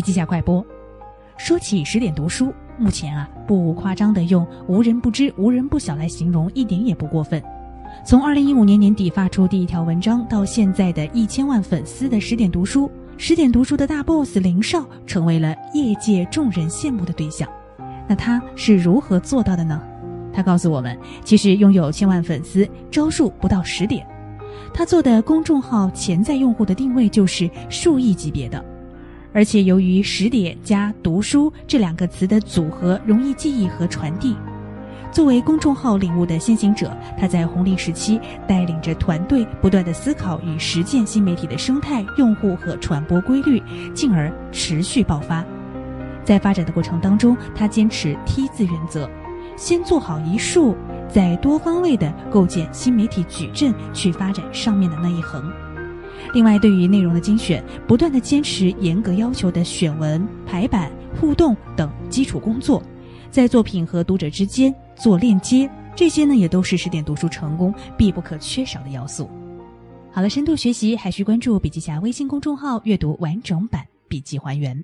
笔记下快播。说起十点读书，目前啊，不夸张的用“无人不知、无人不晓”来形容，一点也不过分。从二零一五年年底发出第一条文章到现在的一千万粉丝的十点读书，十点读书的大 boss 林少成为了业界众人羡慕的对象。那他是如何做到的呢？他告诉我们，其实拥有千万粉丝，招数不到十点。他做的公众号潜在用户的定位就是数亿级别的。而且由于“识点”加“读书”这两个词的组合容易记忆和传递，作为公众号领悟的先行者，他在红利时期带领着团队不断的思考与实践新媒体的生态、用户和传播规律，进而持续爆发。在发展的过程当中，他坚持 T 字原则，先做好一竖，再多方位的构建新媒体矩阵，去发展上面的那一横。另外，对于内容的精选，不断的坚持严格要求的选文、排版、互动等基础工作，在作品和读者之间做链接，这些呢也都是十点读书成功必不可缺少的要素。好了，深度学习还需关注笔记侠微信公众号，阅读完整版笔记还原。